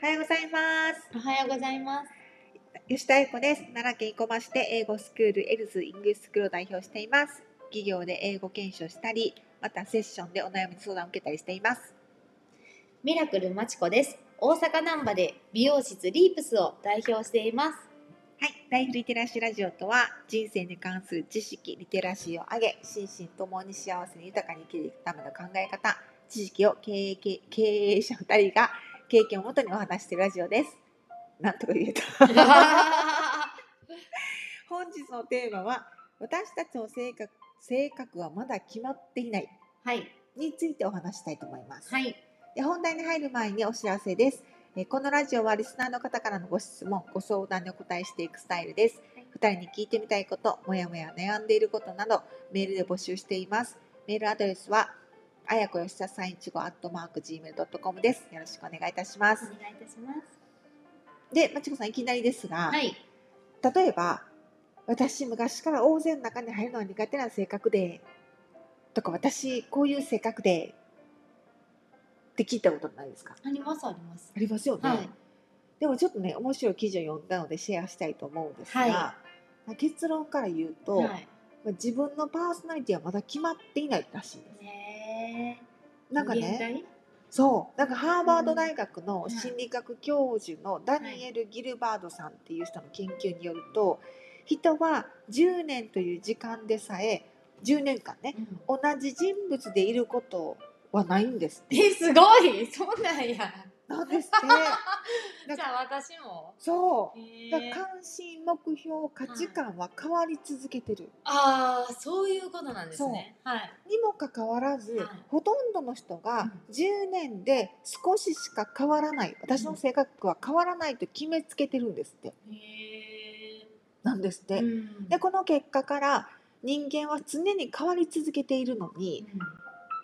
おはようございます。おはようございます。吉田英子です。奈良県生駒市で英語スクールエルズイングリッシュスクールを代表しています。企業で英語研修したり、またセッションでお悩み相談を受けたりしています。ミラクルまちこです。大阪難波で美容室リープスを代表しています。はい、ライフリテラシーラジオとは人生に関する知識、リテラシーを上げ、心身ともに幸せに豊かに生きていくための考え方、知識を経営経経営者2人が経験をもとにお話しているラジオです。なんとか言えた。本日のテーマは私たちの性格性格はまだ決まっていないはい。についてお話したいと思います。はい。で本題に入る前にお知らせです。えーこのラジオはリスナーの方からのご質問、ご相談にお答えしていくスタイルです。2人に聞いてみたいこと、もやもや悩んでいることなどメールで募集しています。メールアドレスはあやこよしさ315アットマーク gmail.com です。よろしくお願いいたします。お願いいたします。で、まちこさんいきなりですが、はい。例えば私昔から大勢の中に入るのは苦手な性格でとか私こういう性格でって聞いたことないですか？ありますあります。ありますよね、はい。でもちょっとね面白い記事を読んだのでシェアしたいと思うんですが、は結論から言うと、はい。まあ自分のパーソナリティはまだ決まっていないらしいです。ねえ。なんかねそうなんかハーバード大学のうん心理学教授のダニエル・ギルバードさんっていう人の研究によると人は10年という時間でさえ10年間ねうん同じ人物でいることはないんです。え、すごい。そうなんや。なんです って。じゃあ私も。そう。関心目標価値観は変わり続けてる、ああ、そういうことなんですね。はい。にもかかわらず、はいほとんどの人が10年で少ししか変わらない私の性格は変わらないと決めつけてるんですってへえ。なんですって、うんでこの結果から人間は常に変わり続けているのに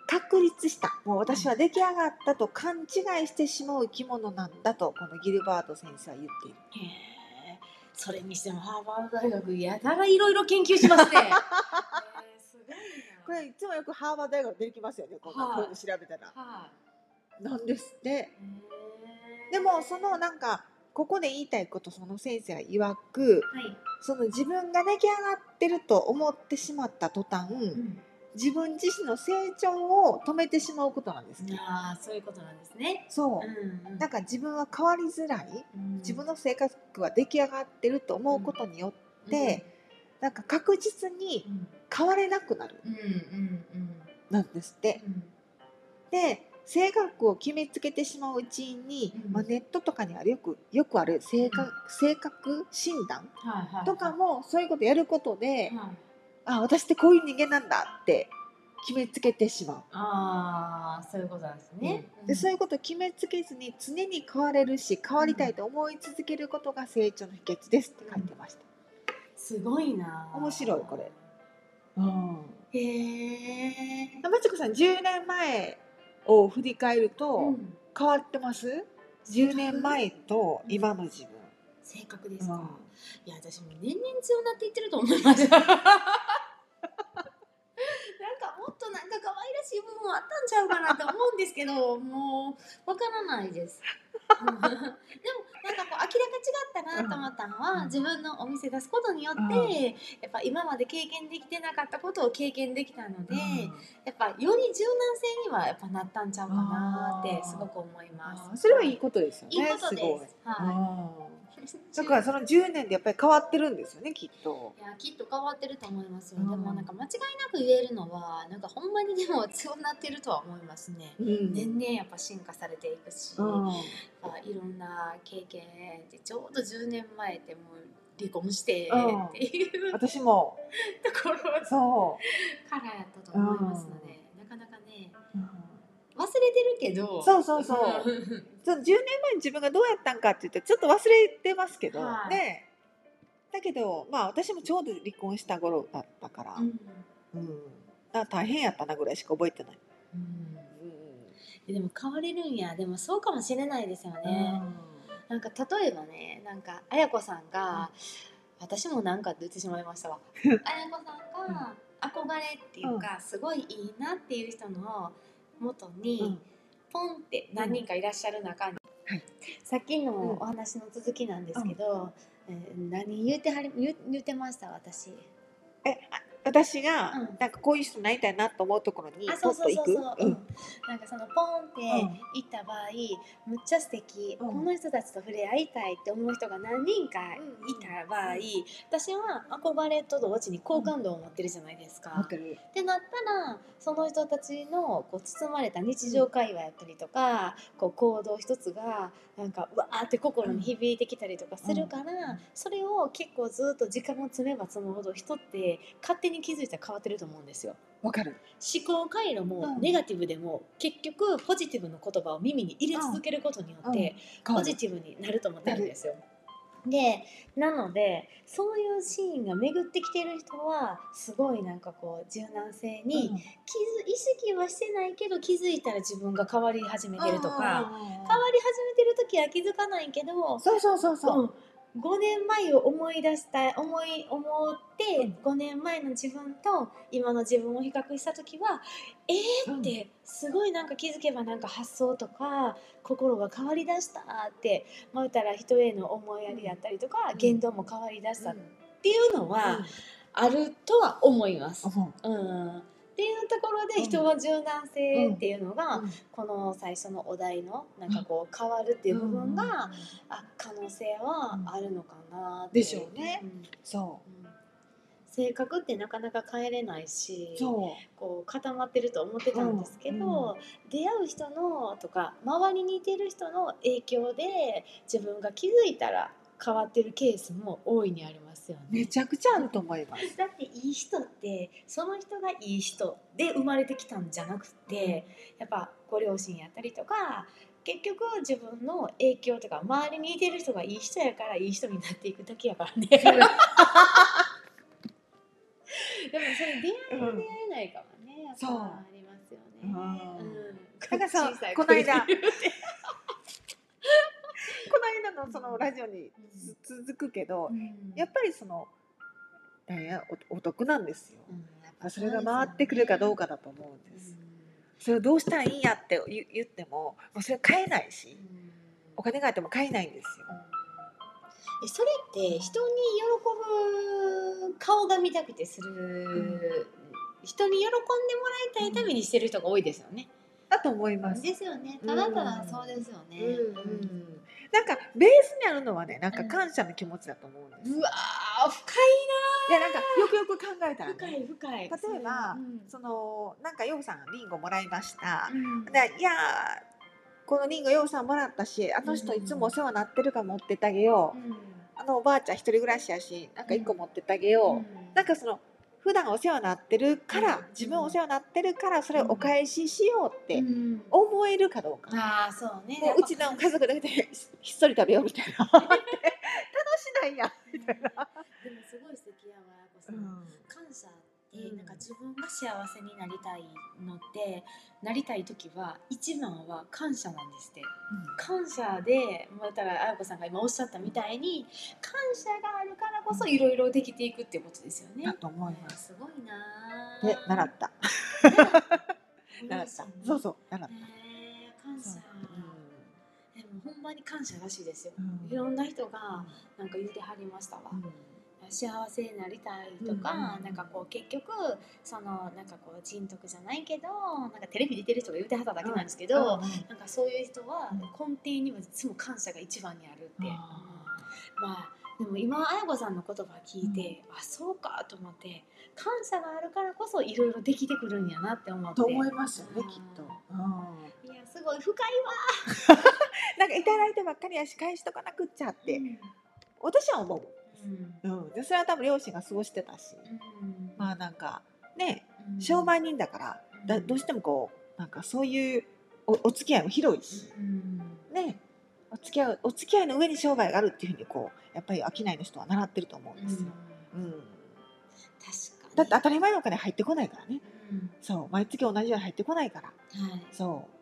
確立したもう私は出来上がったと勘違いしてしまう生き物なんだとこのギルバート先生は言っている。それにしてもハーバード大学やたらいろいろ研究しますね。えーすごいな。これいつもよくハーバード大学出てきますよねこんなはいこういうの調べたら。はなんですって。でもそのなんかここで言いたいことその先生は曰くはい。その自分が出来上がってると思ってしまった途端、うん自分自身の成長を止めてしまうことなんですね。ああ、そういうことなんですね。そう。う、んうん。なんか自分は変わりづらい。うん。自分の性格は出来上がってると思うことによって、なんか確実にうん変われなくなるうん。うんうんなんですって。うん。で性格を決めつけてしまううちに、うん。まあ、ネットとかにはよくよくある性格,、性格診断とかもそういうことやることで、はいあ私ってこういう人間なんだって決めつけてしまう。ああ、そういうことなんですね。でそういうことを決めつけずに常に変われるし変わりたいと思い続けることが成長の秘訣ですって書いてました。すごいな。面白いこれ。うんへえ。まちこさん10年前を振り返るとうん変わってます、10年前と今の自分。性格ですか？うんいや私も年々強なっていってると思います。なんかもっとなんか可愛らしい部分あったんちゃうかなと思うんですけど、もうわからないです。でもなんかこう明らか違ったなと思ったのは、うん自分のお店出すことによって、うんやっぱ今まで経験できてなかったことを経験できたので、うんやっぱより柔軟性にはやっぱなったんちゃうかなってすごく思います。それはいいことですよね。いいことです。はうんい。だからその10年でやっぱり変わってるんですよねきっと。いやきっと変わってると思いますよ、うん。でもなんか間違いなく言えるのはなんかほんまにでも強なってるとは思いますね、うん。年々やっぱ進化されていくし、うん。あいろんな経験でちょうど10年前ってもう離婚してうん。っていう。と私も。ころからそやったと思いますので、なかなかねう。うん忘れてるけど。そうそうそう。うんその10年前に自分がどうやったんかって言ってちょっと忘れてますけど、はい。ねだけどまあ私もちょうど離婚した頃だったから、うん。うん。大変やったなぐらいしか覚えてない。うん。うでも変われるんや。でもそうかもしれないですよね、なんか例えばねなんか綾子さんが、私もなんかって言ってしまいましたわ。綾子さんが憧れっていうか、すごいいいなっていう人の元に、うんポンって何人かいらっしゃる中に、はい。さっきのお話の続きなんですけど、えー何言うてはり言う言うてました私。えあ私が、うん。なんかこういう人になりたいなと思うところにあポッと行く？なんかそのポンって行った場合、むっちゃ素敵、うん。この人たちと触れ合いたいって思う人が何人かいた場合、私は憧れと同時に好感度を持ってるじゃないですか。わかる。ってなったらその人たちのこう包まれた日常会話やったりとか、こう行動一つがなんかうわーって心に響いてきたりとかするから、それを結構ずっと時間を積めば積むほど人って勝手に気づいたら変わってると思うんですよ。わかる。思考回路うん。もネガティブでも結局ポジティブの言葉を耳に入れ続けることによって変ポジティブになると思ってるんですよ。でなのでそういうシーンが巡ってきてる人はすごいなんかこう柔軟性に気づ、意識はしてないけど気づいたら自分が変わり始めてるとか変わり始めてる時は気づかないけど、そうそうそうそう、うん5年前を思い出した思い思って5年前の自分と今の自分を比較した時はえーってすごいなんか気づけばなんか発想とか心が変わりだしたって思ったら人への思いやりだったりとかうん。言動も変わりだしたっうんていうのはあるとは思います。思ううんっていうところで人は柔軟性っていうのがうん。この最初のお題のなんかこう変わるっていう部分があ可能性はあるのかなってでしょうね。うん。そう。ん。性格ってなかなか変えれないしこう固まってると思ってたんですけど、出会う人のとか周りにいてる人の影響で自分が気づいたら変わってるケースも大いにありますよね。うめちゃくちゃあると思いますだっていい人ってその人がいい人で生まれてきたんじゃなくてやっぱご両親やったりとか結局自分の影響とか周りにいてる人がいい人やからいい人になっていくだけやからね。でもそれ出会いうん出会えないかもねやっぱそうありますよね。うんこの間声で言うてこの間のそのラジオにつ続くけどやっぱりそのおお得なんですよ。うんそれが回ってくるかどうかだと思うんです。それをどうしたらいいんやって言言ってももうそれ買えないしお金があっても買えないんですよ。えそれって人に喜ぶ顔が見たくてする、人に喜んでもらいたいためにしてる人が多いですよね。だと思います。ですよね。ただただそうですよね。うんなんかベースにあるのはねなんか感謝の気持ちだと思うんです、うわー深いやなんかよくよく考えたらいな深ねい深い。例えばうんそのなんかヨウさんリンゴもらいました、うん。でいやーこのリンゴヨウさんもらったしあの人いつもお世話になってるから持ってってあげよう、うんあのおばあちゃん一人暮らしやしなんか一個持ってってあげよう、なんかその普段お世話になってるから、うん。自分お世話になってるからそれをお返ししようってうん。思えるかどうか、ああそうね。もううちの家族だけでひっそり食べようみたいな。楽しないや。みたいな、でもすごい素敵やわ。やこさん。感謝ってなんか自分が幸せになりたいのってなりたい時は一番は感謝なんですって。感謝でまたらあやこさんが今おっしゃったみたいに感謝があるからこそいろいろできていくっていうことですよね。だ。と思います。すごいなで習った。ね習った。そうそう習った。へー感謝、でもほんまに感謝らしいですよ、うん。いろんな人がなんか言ってはりましたわ、幸せになりたいとか、うんうんなんかこう結局そのなんかこう人徳じゃないけどなんかテレビ出てる人が言ってはっただけなんですけど、なんかそういう人はうん根底にはいつも感謝が一番にあるって、う。んうんまあでも今綾子さんの言葉聞いて、あそうかと思って感謝があるからこそいろいろできてくるんやなって思って。と思いますよねうん。きっと。いやすごい深い なんかいただいてばっかりやし返しとかなくっちゃって。私は思う。うん。うん、でそれは多分両親が過ごしてたし、うん。まあなんかねうん。商売人だからだどうしてもこうなんかそういうおお付き合いも広いし、うん。ねお付き合いお付き合いの上に商売があるっていうふうにこうやっぱり商いの人は習ってると思うんですよ。うん。確かに。だって当たり前のお金入ってこないからね。うん。そう毎月同じように入ってこないから。はい。そう。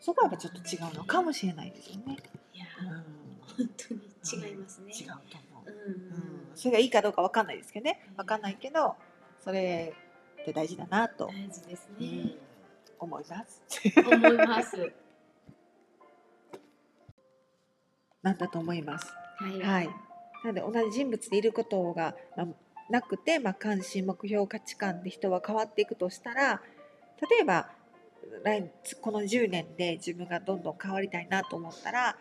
そこはやっぱちょっと違うのかもしれないですよね。いやうん。本当に違いますね。違うと思う。うんうん、それがいいかどうかわかんないですけどねわかんないけどそれって大事だなと、大事ですねうん。思います。思います。なんだと思います。はいはい。なので同じ人物でいることが、まあ、なくて、まあ、関心目標価値観で人は変わっていくとしたら例えば来この10年で自分がどんどん変わりたいなと思ったら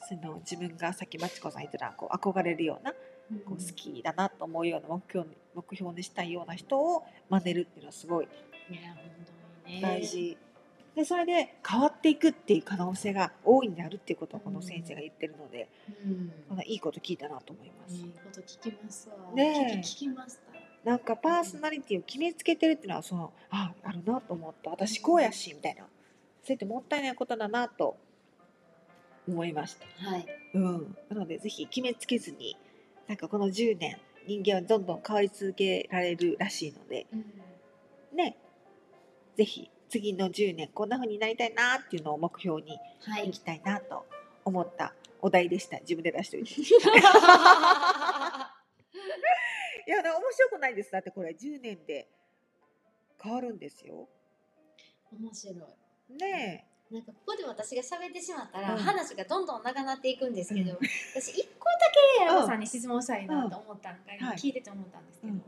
その自分がさっきまちこさん言ってたこう憧れるようなこう好きだなと思うような目標に目標にしたいような人を真似るっていうのはすごい大事。でそれで変わっていくっていう可能性が大いにあるっていうことをこの先生が言ってるので、うん。いいこと聞いたなと思います。いいこと聞きますわ。ねえ。聞きました。なんかパーソナリティを決めつけてるっていうのはそのああるなと思った。私こうやしみたいな。そうやってもったいないことだなと思いました。はい。うん、なのでぜひ決めつけずになんかこの10年人間はどんどん変わり続けられるらしいのでね。ぜひ次の10年こんな風になりたいなっていうのを目標にはい。いきたいなと思ったお題でした。自分で出しておいて。いや面白くないです。だってこれ10年で変わるんですよ。面白い。ねなんかここで私が喋ってしまったら、うん話がどんどん長なっていくんですけど、うん私一個だけやこさんに質問したいなと思ったのが、聞いてて思ったんですけど、うん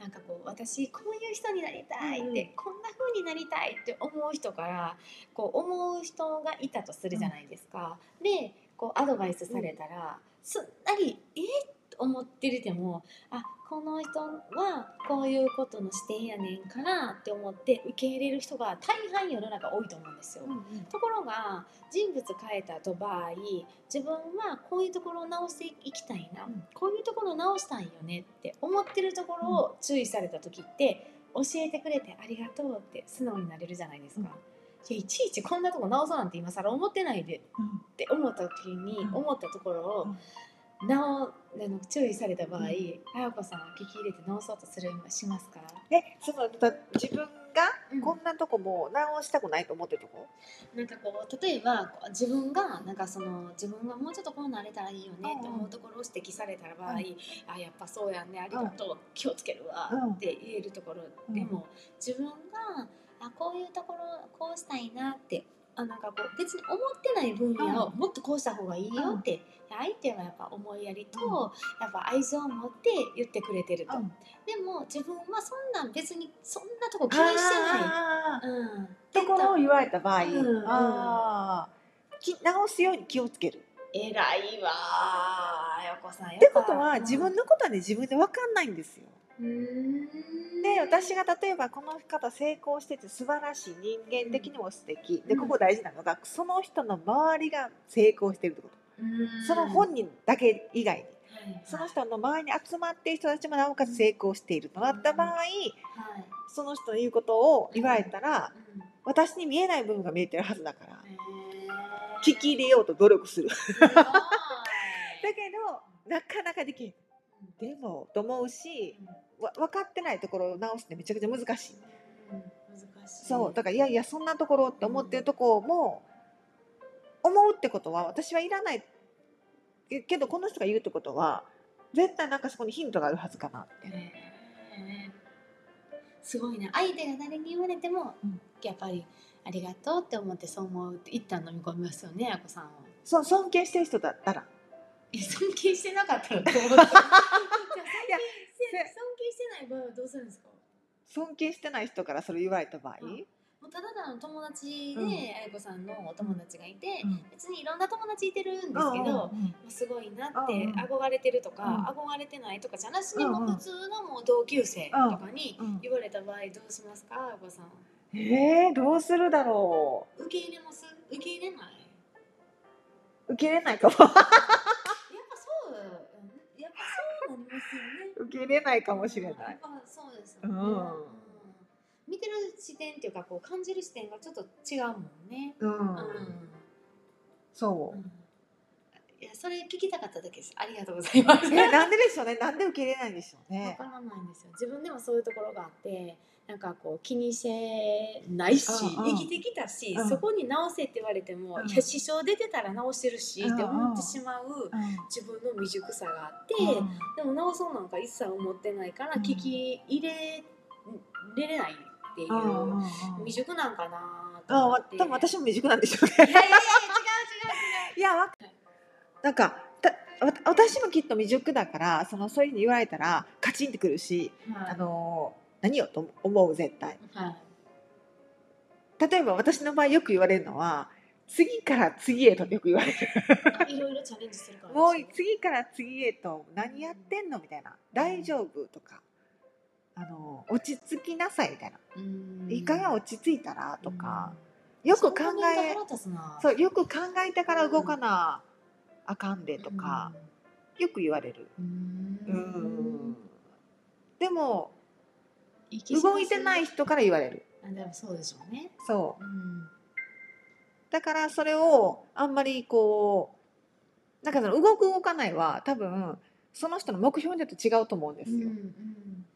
なんかこう私こういう人になりたいって、うんこんな風になりたいって思う人からこう思う人がいたとするじゃないですか。でこうアドバイスされたら、すんなりえっと思ってるでもあこの人はこういうことの視点やねんからって思って受け入れる人が大半世の中多いと思うんですよ。ところが人物変えたと場合自分はこういうところを直していきたいな、うん。こういうところを直したいよねって思ってるところを注意された時って教えてくれてありがとうって素直になれるじゃないですか。うん。いやいちいちこんなとこ直そうなんて今更思ってないでうんって思った時にうん。思ったところを直あの注意された場合、あやこさんは聞き入れて直そうとするしますか？えそのだ自分がうん。こんなとこも直したくないと思ってるとこ、なんかこう例えば自分がなんかその自分がもうちょっとこうなれたらいいよねって思うところを指摘された場合、うん。あやっぱそうやんねありがとう、気をつけるわうん。って言えるところ。でも、自分があこういうところこうしたいなってあなんかこう別に思ってない分野をもっとこうした方がいいよって、相手はやっぱ思いやりと、うん。やっぱ愛情を持って言ってくれてると、うん。でも自分はそんなん別にそんなとこ気にしてない。うん、ところを言われた場合、うん。うん。あー。き直すように気をつける。偉いわー、やこさん。っってことは自分のことはね自分で分かんないんですよ。うーんで私が例えばこの方成功してて素晴らしい人間的にも素敵、でうん。ここ大事なのがその人の周りが成功してるってこと。その本人だけ以外に。はいその人の周りに集まっている人たちもなおかつ成功しているとなった場合はい。その人の言うことを言われたらうん。私に見えない部分が見えてるはずだからへ聞き入れようと努力する。だけどなかなかできん。でもと思うしわ分かってないところを直すってめちゃくちゃ難しい。うん難しい。そうだからいやいやそんなところって思ってるとこも思うってことは私はいらないけけどこの人が言うってことは絶対なんかそこにヒントがあるはずかなって。へーすごいね。相手が誰に言われても、うんやっぱりありがとうって思ってそう思うって一旦飲み込みますよね、あこさんは。そう尊敬してる人だったらえ尊敬してなかったらどうじゃあ尊敬して尊敬してない場合はどうするんですか？尊敬してない人からそれ言われた場合、うんもうただただの友達で、うん。あやこさんのお友達がいて、うん。別にいろんな友達いてるんですけど、うんすごいなって憧れてるとか、憧れてないとかじゃなしにもう普通のもう同級生とかにうん言われた場合どうしますか？あやこさん。えー、どうするだろ受け入れます？受け入れない？う受け入れないかも。やっぱそううんやっぱそうなりますよね受け入れないかもしれない。やっぱそうですよね、うん。見てる視点っていうかこう感じる視点がちょっと違うもんね。うん、うん。そう。いやそれ聞きたかっただけです。ありがとうございます。えなんででしょうね。なんで受け入れないんでしょうわねからないんですよ。自分でもそういうところがあって、なんかこう気にしてないし、うんうん生きてきたし、うん。そこに直せって言われても、うん。いや支障出てたら直してるし、うんうんって思ってしまううん。自分の未熟さがあって、うん。でも直そうなんか一切思ってないからうん。聞き入れれれないっていう、うんうんうん。未熟なんかなと思って。多分私も未熟なんでしょうね。いやいや違う違う違う。いやわなんかたわ私もきっと未熟だからそのそういうふうに言われたらカチンってくるし、はい。あの何よと思う絶対。はい。例えば私の場合よく言われるのは次から次へとよく言われる。あ いろいろチャレンジするから。もう次から次へと何やってんのみたいな。大丈夫とか。あの落ち着きなさいみたいな。うん。いい加減落ち着いたらとか。うん。よく考えそうよく考えてから動かなあかんでとか。よく言われる。うん。うん。でも動いてない人から言われる。あでもそうでしょうね。そう。うんだからそれをあんまりこうなんかその動く動かないは多分その人の目標によって違うと思うんですよ、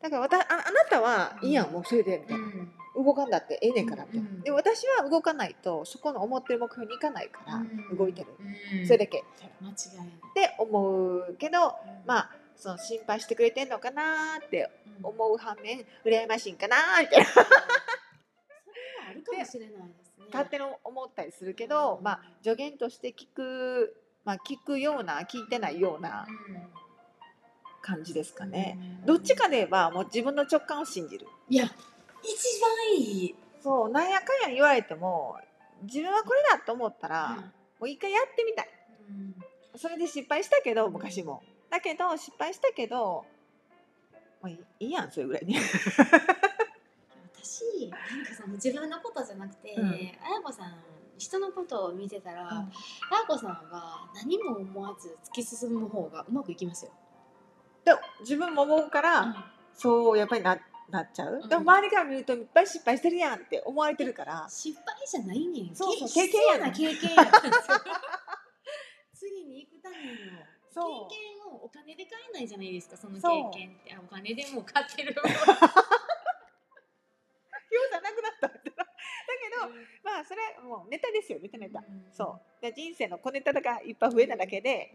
だからわたああなたはいいやんもうそれでみたいな、動かんだってええねんからみたいな、うんで私は動かないとそこの思ってる目標に行かないからうん動いてる、うんそれだけ。みたいな間違いない。って思うけどまああその心配してくれてんのかなーって思思う反面羨ましいんかなーみたいなそれはあるかもしれないですね。勝手に思ったりするけど、うん。まあ助言として聞く、まあ、聞くような聞いてないような感じですかね。うん。どっちかで言えばもう自分の直感を信じる。いや一番いい。そうなんやかんや言われても自分はこれだと思ったら、うん。もう一回やってみたい。それで失敗したけど昔も。だけど失敗したけどもういいやんそれぐらいに。私なんかその自分のことじゃなくて、うんあやこさん人のことを見てたら、あやこさんは何も思わず突き進む方がうまくいきますよ。で自分も思うから、そうやっぱりななっちゃう？でも周りから見るといっぱい失敗してるやんって思われてるから。失敗じゃないねん。そうそうけ経験やな経験や 次に行くためにも経験をお金で買えないじゃないですかその経験って。あお金でも買ってるようじゃなくなっただけどまあそれはもうネタですよネタネタ、そう。で人生の小ネタがいっぱい増えただけで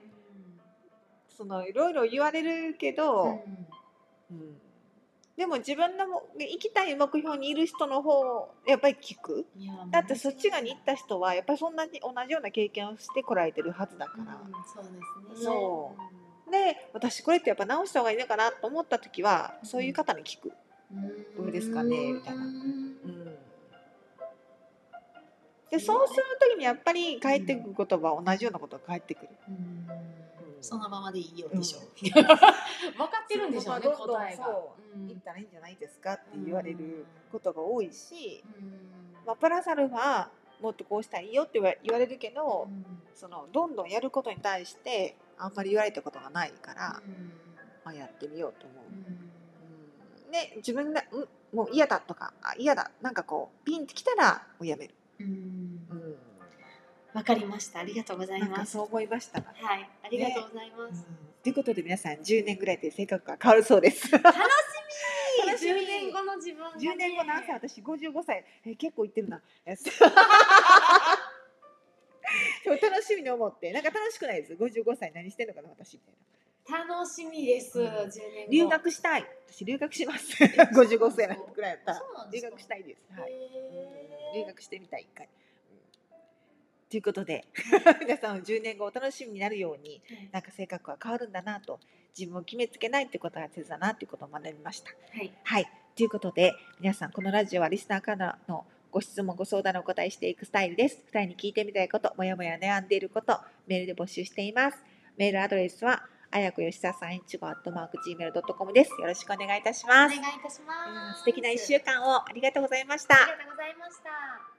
そのいろいろ言われるけうん。ど、うんでも自分のも行きたい目標にいる人の方やっぱり聞く。だってそっち側に行った人はやっぱりそんなに同じような経験をしてこられてるはずだから、うんそうですね。そう。で私これってやっぱ直した方がいいのかなと思った時はそういう方に聞く、うん。どうですかねみたいな。うんうん、でそうする時にやっぱり返ってくる言葉は同じようなことが返ってくる。うんそのままでいいよでしょ。う 分かってるんでしょうね答えが。そううん。行ったらいいんじゃないですかって言われることが多いし、うん。まあ、プラスアルファもっとこうしたらいいよって言われるけど、うん。そのどんどんやることに対してあんまり言われたことがないから、うん。まあ、やってみようと思う。で自分がうんもう嫌だとかあ嫌だ。なんかこうピンってきたらもうやめる。うんうんわかりました。ありがとうございなんます。かそう思いました。はい、ありがとうございまうん。す。ということで皆さん10年ぐらいで性格が変わるそうです。楽しみ。楽しみ。10年後の自分がね。10年後何歳私55歳。え結構いってるな。そう。楽しみに思って。なんか楽しくないです。55歳何してんのかな私みたいな。楽しみです。うん。10年後。留学したい。私留学します。55歳なぐらいやったら。留学したいです、はい、留学してみたい一回、うんということで皆さん10年後お楽しみになるようになんか性格は変わるんだなと自分を決めつけないってことが大切だなっていうことを学びましたはい。はい。ということで、皆さん、このラジオはリスナーからのご質問、ご相談にお答えしていくスタイルです。二人に聞いてみたいこと、もやもや悩んでいること、メールで募集しています。メールアドレスは、あやこよしささん1号アットマーク Gmail.com です。よろしくお願いいたしおます。願いいたします。うん素敵な1週間をありがとうございました。ありがとうございました。